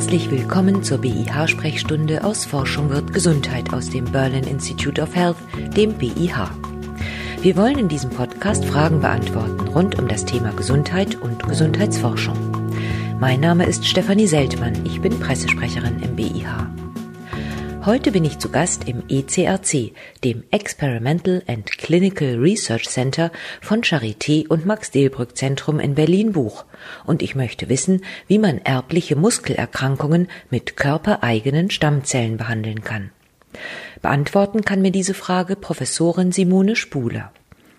Herzlich willkommen zur BIH-Sprechstunde aus Forschung wird Gesundheit aus dem Berlin Institute of Health, dem BIH. Wir wollen in diesem Podcast Fragen beantworten rund um das Thema Gesundheit und Gesundheitsforschung. Mein Name ist Stefanie Seltmann, ich bin Pressesprecherin im BIH. Heute bin ich zu Gast im ECRC, dem Experimental and Clinical Research Center von Charité und Max-Delbrück Zentrum in Berlin-Buch. Und ich möchte wissen, wie man erbliche Muskelerkrankungen mit körpereigenen Stammzellen behandeln kann. Beantworten kann mir diese Frage Professorin Simone Spuler.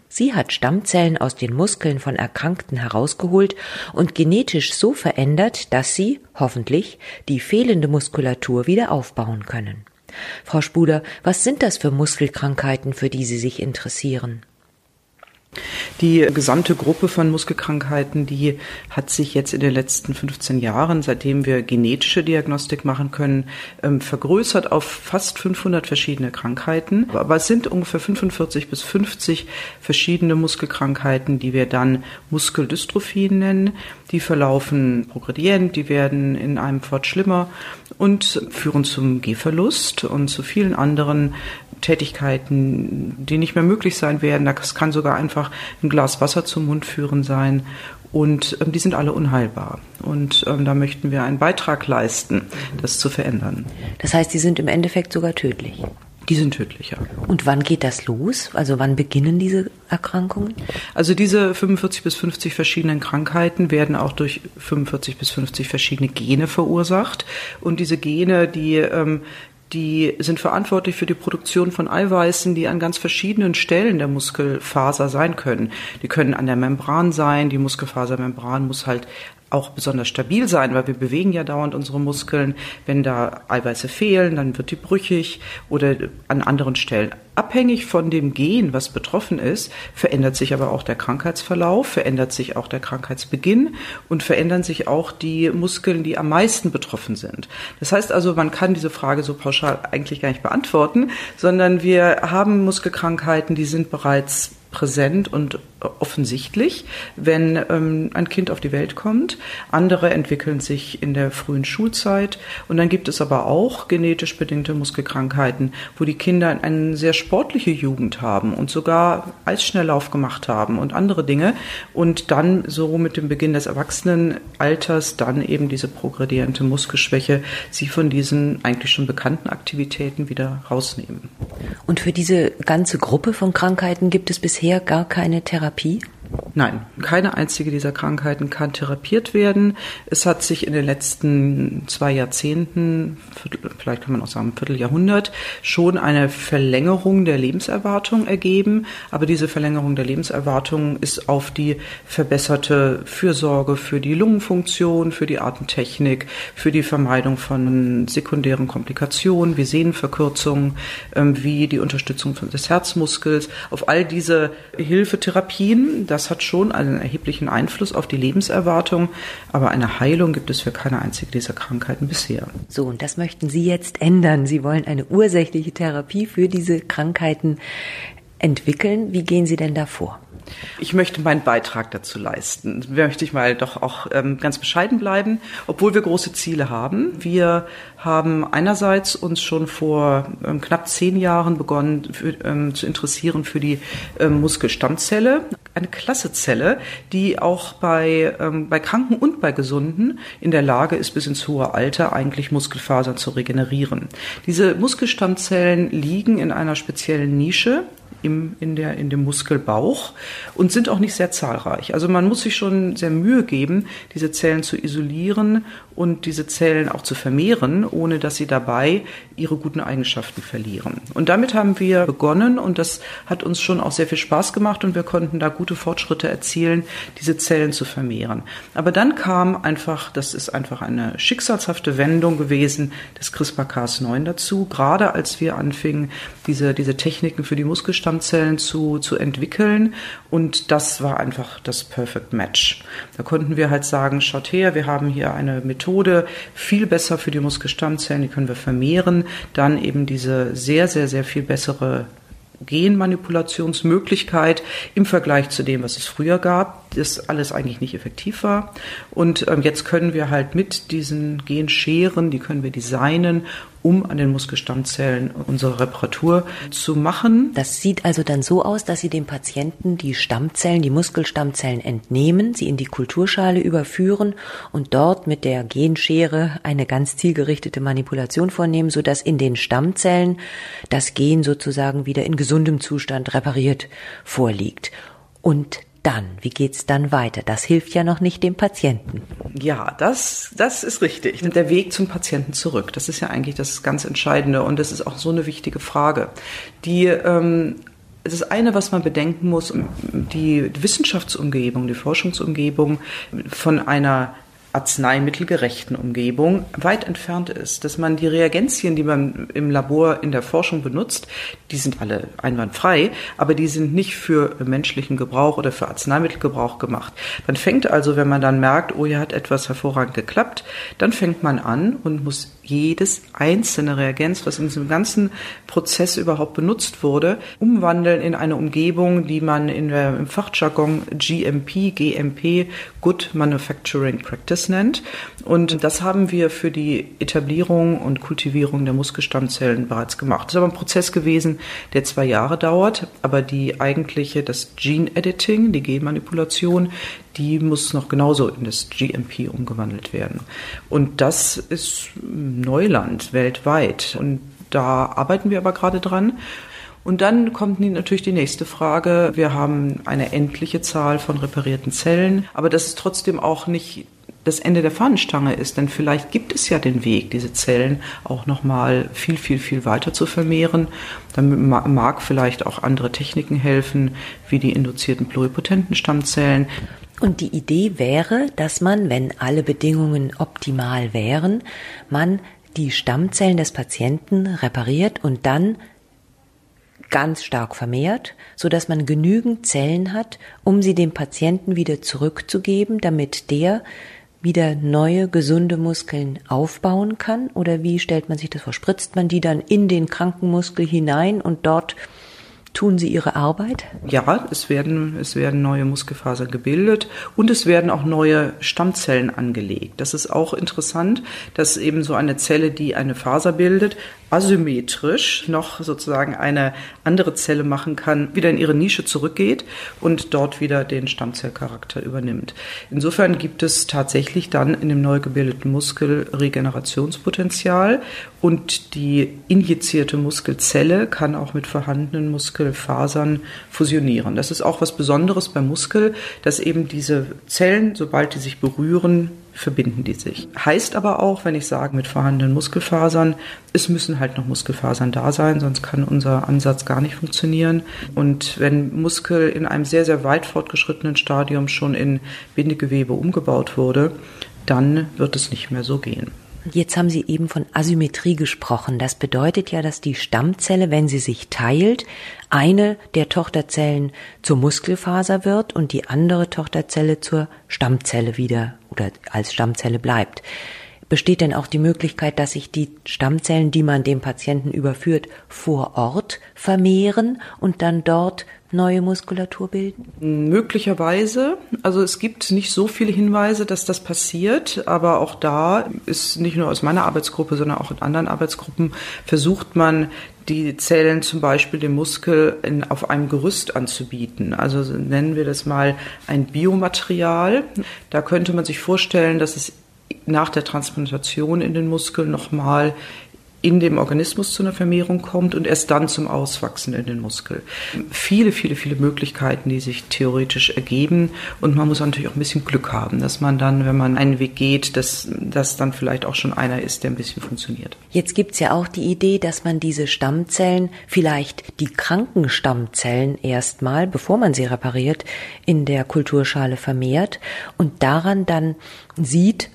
Sie hat Stammzellen aus den Muskeln von Erkrankten herausgeholt und genetisch so verändert, dass sie, hoffentlich, die fehlende Muskulatur wieder aufbauen können. Frau Spuler, was sind das für Muskelkrankheiten, für die Sie sich interessieren? Die gesamte Gruppe von Muskelkrankheiten, die hat sich jetzt in den letzten 15 Jahren, seitdem wir genetische Diagnostik machen können, ähm, vergrößert auf fast 500 verschiedene Krankheiten. Aber es sind ungefähr 45 bis 50 verschiedene Muskelkrankheiten, die wir dann Muskeldystrophien nennen. Die verlaufen progredient, die werden in einem Fort schlimmer und führen zum Gehverlust und zu vielen anderen Tätigkeiten, die nicht mehr möglich sein werden. Das kann sogar einfach ein Glas Wasser zum Mund führen sein. Und ähm, die sind alle unheilbar. Und ähm, da möchten wir einen Beitrag leisten, das zu verändern. Das heißt, die sind im Endeffekt sogar tödlich. Die sind tödlicher. Und wann geht das los? Also wann beginnen diese Erkrankungen? Also diese 45 bis 50 verschiedenen Krankheiten werden auch durch 45 bis 50 verschiedene Gene verursacht. Und diese Gene, die ähm, die sind verantwortlich für die Produktion von Eiweißen, die an ganz verschiedenen Stellen der Muskelfaser sein können. Die können an der Membran sein. Die Muskelfasermembran muss halt auch besonders stabil sein, weil wir bewegen ja dauernd unsere Muskeln. Wenn da Eiweiße fehlen, dann wird die brüchig oder an anderen Stellen. Abhängig von dem Gen, was betroffen ist, verändert sich aber auch der Krankheitsverlauf, verändert sich auch der Krankheitsbeginn und verändern sich auch die Muskeln, die am meisten betroffen sind. Das heißt also, man kann diese Frage so pauschal eigentlich gar nicht beantworten, sondern wir haben Muskelkrankheiten, die sind bereits präsent und offensichtlich, wenn ähm, ein Kind auf die Welt kommt. Andere entwickeln sich in der frühen Schulzeit. Und dann gibt es aber auch genetisch bedingte Muskelkrankheiten, wo die Kinder eine sehr sportliche Jugend haben und sogar Eisschnelllauf gemacht haben und andere Dinge. Und dann so mit dem Beginn des Erwachsenenalters dann eben diese progrediente Muskelschwäche sie von diesen eigentlich schon bekannten Aktivitäten wieder rausnehmen. Und für diese ganze Gruppe von Krankheiten gibt es bisher bisher gar keine Therapie? Therapie? Nein, keine einzige dieser Krankheiten kann therapiert werden. Es hat sich in den letzten zwei Jahrzehnten, vielleicht kann man auch sagen Vierteljahrhundert, schon eine Verlängerung der Lebenserwartung ergeben. Aber diese Verlängerung der Lebenserwartung ist auf die verbesserte Fürsorge für die Lungenfunktion, für die Atemtechnik, für die Vermeidung von sekundären Komplikationen wie Sehnenverkürzungen, ähm, wie die Unterstützung des Herzmuskels, auf all diese Hilfetherapien, das hat schon einen erheblichen Einfluss auf die Lebenserwartung, aber eine Heilung gibt es für keine einzige dieser Krankheiten bisher. So, und das möchten Sie jetzt ändern. Sie wollen eine ursächliche Therapie für diese Krankheiten entwickeln. Wie gehen Sie denn da vor? Ich möchte meinen Beitrag dazu leisten. Möchte ich mal doch auch ähm, ganz bescheiden bleiben, obwohl wir große Ziele haben. Wir haben einerseits uns schon vor ähm, knapp zehn Jahren begonnen für, ähm, zu interessieren für die ähm, Muskelstammzelle, eine Klassezelle, die auch bei, ähm, bei Kranken und bei Gesunden in der Lage ist, bis ins hohe Alter eigentlich Muskelfasern zu regenerieren. Diese Muskelstammzellen liegen in einer speziellen Nische im, in, der, in dem Muskelbauch und sind auch nicht sehr zahlreich. Also man muss sich schon sehr Mühe geben, diese Zellen zu isolieren und diese Zellen auch zu vermehren, ohne dass sie dabei ihre guten Eigenschaften verlieren. Und damit haben wir begonnen und das hat uns schon auch sehr viel Spaß gemacht und wir konnten da gute Fortschritte erzielen, diese Zellen zu vermehren. Aber dann kam einfach, das ist einfach eine schicksalshafte Wendung gewesen des CRISPR-Cas9 dazu, gerade als wir anfingen, diese, diese Techniken für die Muskelstammzellen zu, zu entwickeln und das war einfach das Perfect Match. Da konnten wir halt sagen, schaut her, wir haben hier eine Methode, viel besser für die Muskelstammzellen, die können wir vermehren, dann eben diese sehr, sehr, sehr viel bessere Genmanipulationsmöglichkeit im Vergleich zu dem, was es früher gab. Das alles eigentlich nicht effektiv war. Und ähm, jetzt können wir halt mit diesen Genscheren, die können wir designen, um an den Muskelstammzellen unsere Reparatur zu machen. Das sieht also dann so aus, dass Sie dem Patienten die Stammzellen, die Muskelstammzellen entnehmen, sie in die Kulturschale überführen und dort mit der Genschere eine ganz zielgerichtete Manipulation vornehmen, sodass in den Stammzellen das Gen sozusagen wieder in gesundem Zustand repariert vorliegt. Und dann? Wie geht's dann weiter? Das hilft ja noch nicht dem Patienten. Ja, das, das ist richtig. Der Weg zum Patienten zurück, das ist ja eigentlich das ganz Entscheidende und das ist auch so eine wichtige Frage. Die ähm, das eine, was man bedenken muss, die Wissenschaftsumgebung, die Forschungsumgebung von einer arzneimittelgerechten Umgebung weit entfernt ist, dass man die Reagenzien, die man im Labor in der Forschung benutzt, die sind alle einwandfrei, aber die sind nicht für menschlichen Gebrauch oder für Arzneimittelgebrauch gemacht. Man fängt also, wenn man dann merkt, oh, hier hat etwas hervorragend geklappt, dann fängt man an und muss jedes einzelne Reagenz, was in diesem ganzen Prozess überhaupt benutzt wurde, umwandeln in eine Umgebung, die man in der, im Fachjargon GMP, GMP, Good Manufacturing Practice nennt. Und das haben wir für die Etablierung und Kultivierung der Muskelstammzellen bereits gemacht. Das ist aber ein Prozess gewesen, der zwei Jahre dauert, aber die eigentliche, das Gene Editing, die Genmanipulation, die muss noch genauso in das GMP umgewandelt werden. Und das ist Neuland weltweit. Und da arbeiten wir aber gerade dran. Und dann kommt natürlich die nächste Frage. Wir haben eine endliche Zahl von reparierten Zellen, aber das ist trotzdem auch nicht das Ende der Fahnenstange ist, denn vielleicht gibt es ja den Weg, diese Zellen auch noch mal viel, viel, viel weiter zu vermehren. Dann mag vielleicht auch andere Techniken helfen, wie die induzierten pluripotenten Stammzellen. Und die Idee wäre, dass man, wenn alle Bedingungen optimal wären, man die Stammzellen des Patienten repariert und dann ganz stark vermehrt, so dass man genügend Zellen hat, um sie dem Patienten wieder zurückzugeben, damit der wieder neue gesunde Muskeln aufbauen kann? Oder wie stellt man sich das vor? Spritzt man die dann in den kranken Muskel hinein und dort Tun sie ihre Arbeit? Ja, es werden, es werden neue Muskelfasern gebildet und es werden auch neue Stammzellen angelegt. Das ist auch interessant, dass eben so eine Zelle, die eine Faser bildet, asymmetrisch noch sozusagen eine andere Zelle machen kann, wieder in ihre Nische zurückgeht und dort wieder den Stammzellcharakter übernimmt. Insofern gibt es tatsächlich dann in dem neu gebildeten Muskel Regenerationspotenzial und die injizierte Muskelzelle kann auch mit vorhandenen Muskelfasern fusionieren. Das ist auch was Besonderes beim Muskel, dass eben diese Zellen, sobald die sich berühren, verbinden die sich. Heißt aber auch, wenn ich sage mit vorhandenen Muskelfasern, es müssen halt noch Muskelfasern da sein, sonst kann unser Ansatz gar nicht funktionieren. Und wenn Muskel in einem sehr, sehr weit fortgeschrittenen Stadium schon in Bindegewebe umgebaut wurde, dann wird es nicht mehr so gehen. Jetzt haben Sie eben von Asymmetrie gesprochen. Das bedeutet ja, dass die Stammzelle, wenn sie sich teilt, eine der Tochterzellen zur Muskelfaser wird und die andere Tochterzelle zur Stammzelle wieder oder als Stammzelle bleibt. Besteht denn auch die Möglichkeit, dass sich die Stammzellen, die man dem Patienten überführt, vor Ort vermehren und dann dort neue Muskulatur bilden? Möglicherweise. Also es gibt nicht so viele Hinweise, dass das passiert, aber auch da ist nicht nur aus meiner Arbeitsgruppe, sondern auch in anderen Arbeitsgruppen versucht man, die Zellen zum Beispiel dem Muskel in, auf einem Gerüst anzubieten. Also nennen wir das mal ein Biomaterial. Da könnte man sich vorstellen, dass es nach der Transplantation in den Muskel nochmal in dem Organismus zu einer Vermehrung kommt und erst dann zum Auswachsen in den Muskel. Viele, viele, viele Möglichkeiten, die sich theoretisch ergeben. Und man muss natürlich auch ein bisschen Glück haben, dass man dann, wenn man einen Weg geht, dass das dann vielleicht auch schon einer ist, der ein bisschen funktioniert. Jetzt gibt's ja auch die Idee, dass man diese Stammzellen, vielleicht die kranken Stammzellen erstmal, bevor man sie repariert, in der Kulturschale vermehrt und daran dann sieht,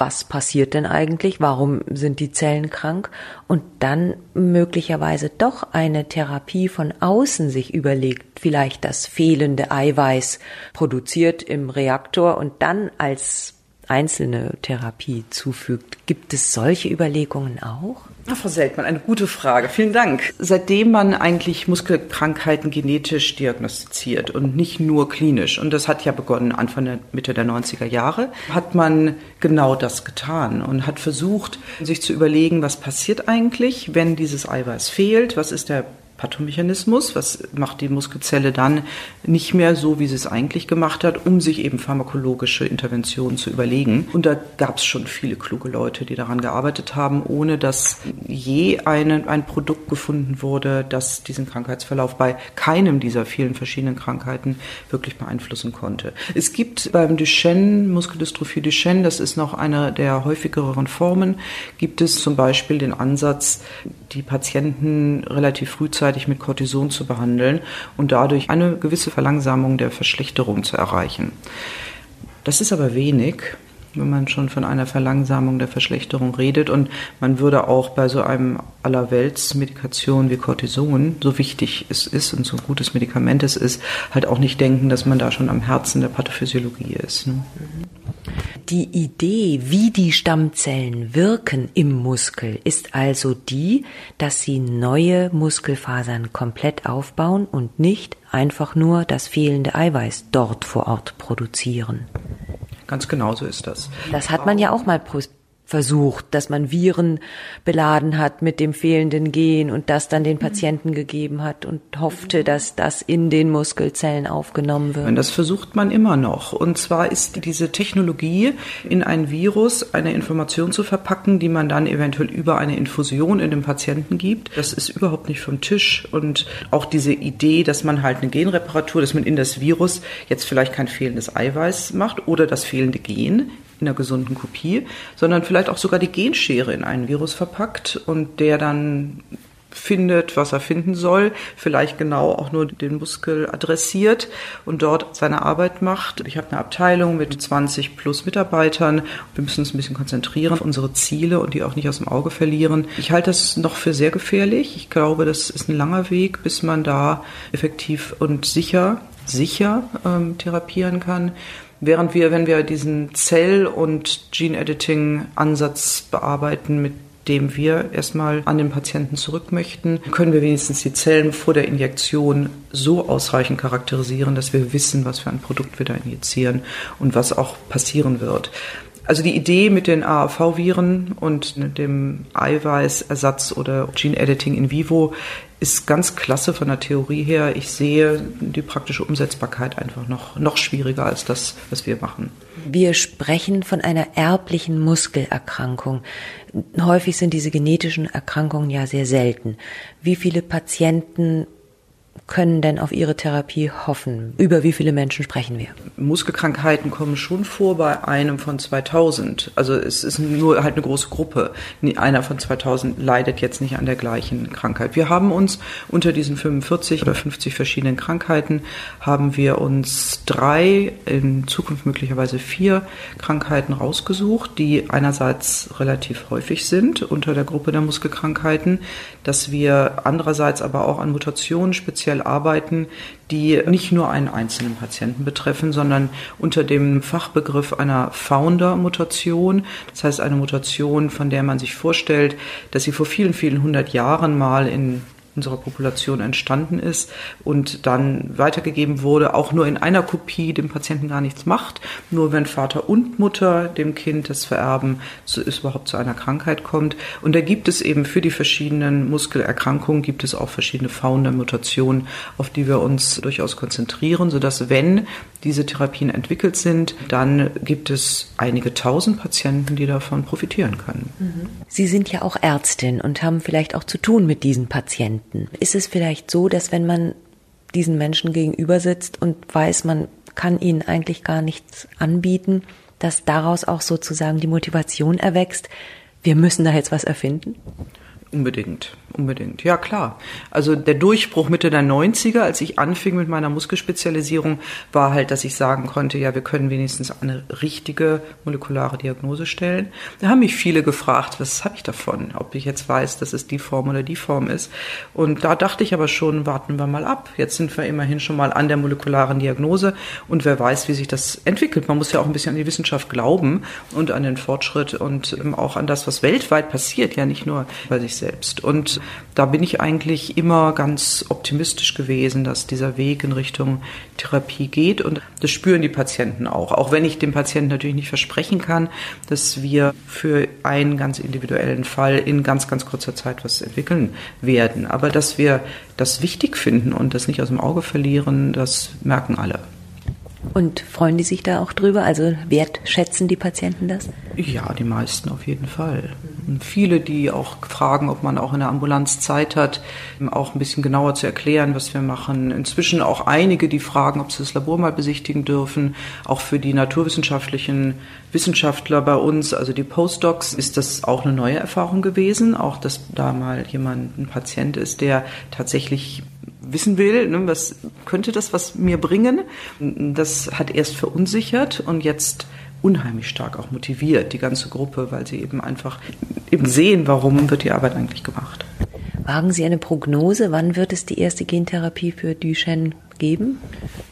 was passiert denn eigentlich, warum sind die Zellen krank und dann möglicherweise doch eine Therapie von außen sich überlegt, vielleicht das fehlende Eiweiß produziert im Reaktor und dann als einzelne Therapie zufügt. Gibt es solche Überlegungen auch? Frau Seltmann, eine gute Frage. Vielen Dank. Seitdem man eigentlich Muskelkrankheiten genetisch diagnostiziert und nicht nur klinisch, und das hat ja begonnen Anfang der Mitte der 90er Jahre, hat man genau das getan und hat versucht, sich zu überlegen, was passiert eigentlich, wenn dieses Eiweiß fehlt, was ist der Pathomechanismus, was macht die Muskelzelle dann nicht mehr so, wie sie es eigentlich gemacht hat, um sich eben pharmakologische Interventionen zu überlegen. Und da gab es schon viele kluge Leute, die daran gearbeitet haben, ohne dass je eine, ein Produkt gefunden wurde, das diesen Krankheitsverlauf bei keinem dieser vielen verschiedenen Krankheiten wirklich beeinflussen konnte. Es gibt beim Duchenne, Muskeldystrophie Duchenne, das ist noch eine der häufigeren Formen, gibt es zum Beispiel den Ansatz, die Patienten relativ frühzeitig mit Cortison zu behandeln und dadurch eine gewisse Verlangsamung der Verschlechterung zu erreichen. Das ist aber wenig, wenn man schon von einer Verlangsamung der Verschlechterung redet. Und man würde auch bei so einem Allerweltsmedikation wie Cortison, so wichtig es ist und so ein gutes Medikament es ist, halt auch nicht denken, dass man da schon am Herzen der Pathophysiologie ist. Ne? Die Idee, wie die Stammzellen wirken im Muskel, ist also die, dass sie neue Muskelfasern komplett aufbauen und nicht einfach nur das fehlende Eiweiß dort vor Ort produzieren. Ganz genau so ist das. Das hat man ja auch mal versucht, dass man Viren beladen hat mit dem fehlenden Gen und das dann den Patienten gegeben hat und hoffte, dass das in den Muskelzellen aufgenommen wird. Das versucht man immer noch. Und zwar ist diese Technologie, in ein Virus eine Information zu verpacken, die man dann eventuell über eine Infusion in den Patienten gibt. Das ist überhaupt nicht vom Tisch. Und auch diese Idee, dass man halt eine Genreparatur, dass man in das Virus jetzt vielleicht kein fehlendes Eiweiß macht oder das fehlende Gen in einer gesunden Kopie, sondern vielleicht auch sogar die Genschere in einen Virus verpackt und der dann findet, was er finden soll, vielleicht genau auch nur den Muskel adressiert und dort seine Arbeit macht. Ich habe eine Abteilung mit 20 plus Mitarbeitern. Wir müssen uns ein bisschen konzentrieren auf unsere Ziele und die auch nicht aus dem Auge verlieren. Ich halte das noch für sehr gefährlich. Ich glaube, das ist ein langer Weg, bis man da effektiv und sicher, sicher ähm, therapieren kann. Während wir, wenn wir diesen Zell- und Gene-Editing-Ansatz bearbeiten, mit dem wir erstmal an den Patienten zurück möchten, können wir wenigstens die Zellen vor der Injektion so ausreichend charakterisieren, dass wir wissen, was für ein Produkt wir da injizieren und was auch passieren wird. Also die Idee mit den AAV-Viren und dem Eiweißersatz oder Gene Editing in vivo ist ganz klasse von der Theorie her. Ich sehe die praktische Umsetzbarkeit einfach noch, noch schwieriger als das, was wir machen. Wir sprechen von einer erblichen Muskelerkrankung. Häufig sind diese genetischen Erkrankungen ja sehr selten. Wie viele Patienten können denn auf ihre Therapie hoffen? Über wie viele Menschen sprechen wir? Muskelkrankheiten kommen schon vor bei einem von 2000. Also es ist nur halt eine große Gruppe. Einer von 2000 leidet jetzt nicht an der gleichen Krankheit. Wir haben uns unter diesen 45 oder 50 verschiedenen Krankheiten haben wir uns drei, in Zukunft möglicherweise vier Krankheiten rausgesucht, die einerseits relativ häufig sind unter der Gruppe der Muskelkrankheiten, dass wir andererseits aber auch an Mutationen speziell arbeiten, die nicht nur einen einzelnen Patienten betreffen, sondern unter dem Fachbegriff einer Founder-Mutation, das heißt eine Mutation, von der man sich vorstellt, dass sie vor vielen, vielen hundert Jahren mal in unserer Population entstanden ist und dann weitergegeben wurde, auch nur in einer Kopie dem Patienten gar nichts macht. Nur wenn Vater und Mutter dem Kind das vererben, so es überhaupt zu einer Krankheit kommt. Und da gibt es eben für die verschiedenen Muskelerkrankungen gibt es auch verschiedene Founder-Mutationen, auf die wir uns durchaus konzentrieren, sodass wenn diese Therapien entwickelt sind, dann gibt es einige tausend Patienten, die davon profitieren können. Mhm. Sie sind ja auch Ärztin und haben vielleicht auch zu tun mit diesen Patienten. Ist es vielleicht so, dass wenn man diesen Menschen gegenüber sitzt und weiß, man kann ihnen eigentlich gar nichts anbieten, dass daraus auch sozusagen die Motivation erwächst, wir müssen da jetzt was erfinden? Unbedingt, unbedingt. Ja, klar. Also der Durchbruch Mitte der 90er, als ich anfing mit meiner Muskelspezialisierung, war halt, dass ich sagen konnte, ja, wir können wenigstens eine richtige molekulare Diagnose stellen. Da haben mich viele gefragt, was habe ich davon? Ob ich jetzt weiß, dass es die Form oder die Form ist. Und da dachte ich aber schon, warten wir mal ab. Jetzt sind wir immerhin schon mal an der molekularen Diagnose und wer weiß, wie sich das entwickelt. Man muss ja auch ein bisschen an die Wissenschaft glauben und an den Fortschritt und auch an das, was weltweit passiert, ja nicht nur bei sich selbst. Und da bin ich eigentlich immer ganz optimistisch gewesen, dass dieser Weg in Richtung Therapie geht. Und das spüren die Patienten auch. Auch wenn ich dem Patienten natürlich nicht versprechen kann, dass wir für einen ganz individuellen Fall in ganz, ganz kurzer Zeit was entwickeln werden. Aber dass wir das wichtig finden und das nicht aus dem Auge verlieren, das merken alle. Und freuen die sich da auch drüber? Also wertschätzen die Patienten das? Ja, die meisten auf jeden Fall. Und viele, die auch fragen, ob man auch in der Ambulanz Zeit hat, auch ein bisschen genauer zu erklären, was wir machen. Inzwischen auch einige, die fragen, ob sie das Labor mal besichtigen dürfen. Auch für die naturwissenschaftlichen Wissenschaftler bei uns, also die Postdocs, ist das auch eine neue Erfahrung gewesen. Auch, dass da mal jemand, ein Patient ist, der tatsächlich wissen will, ne, was könnte das was mir bringen. Das hat erst verunsichert und jetzt unheimlich stark auch motiviert, die ganze Gruppe, weil sie eben einfach eben sehen, warum wird die Arbeit eigentlich gemacht. Wagen Sie eine Prognose, wann wird es die erste Gentherapie für Duchenne geben?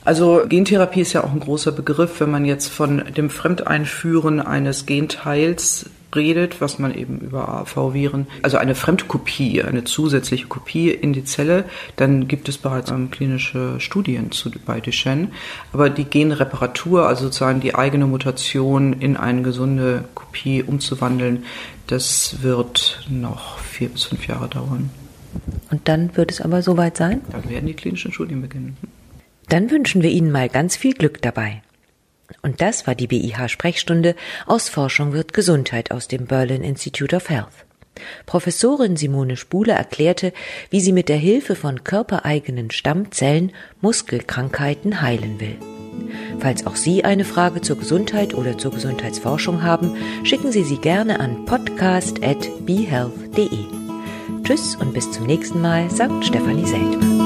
Also Gentherapie ist ja auch ein großer Begriff, wenn man jetzt von dem Fremdeinführen eines Genteils redet, was man eben über AV-Viren, also eine Fremdkopie, eine zusätzliche Kopie in die Zelle, dann gibt es bereits ähm, klinische Studien zu, bei Duchenne. Aber die Genreparatur, also sozusagen die eigene Mutation in eine gesunde Kopie umzuwandeln, das wird noch vier bis fünf Jahre dauern. Und dann wird es aber soweit sein? Dann werden die klinischen Studien beginnen. Dann wünschen wir Ihnen mal ganz viel Glück dabei. Und das war die BIH-Sprechstunde aus Forschung wird Gesundheit aus dem Berlin Institute of Health. Professorin Simone Spule erklärte, wie sie mit der Hilfe von körpereigenen Stammzellen Muskelkrankheiten heilen will. Falls auch Sie eine Frage zur Gesundheit oder zur Gesundheitsforschung haben, schicken Sie sie gerne an podcast.behealth.de. Tschüss und bis zum nächsten Mal, sagt Stefanie Seltmann.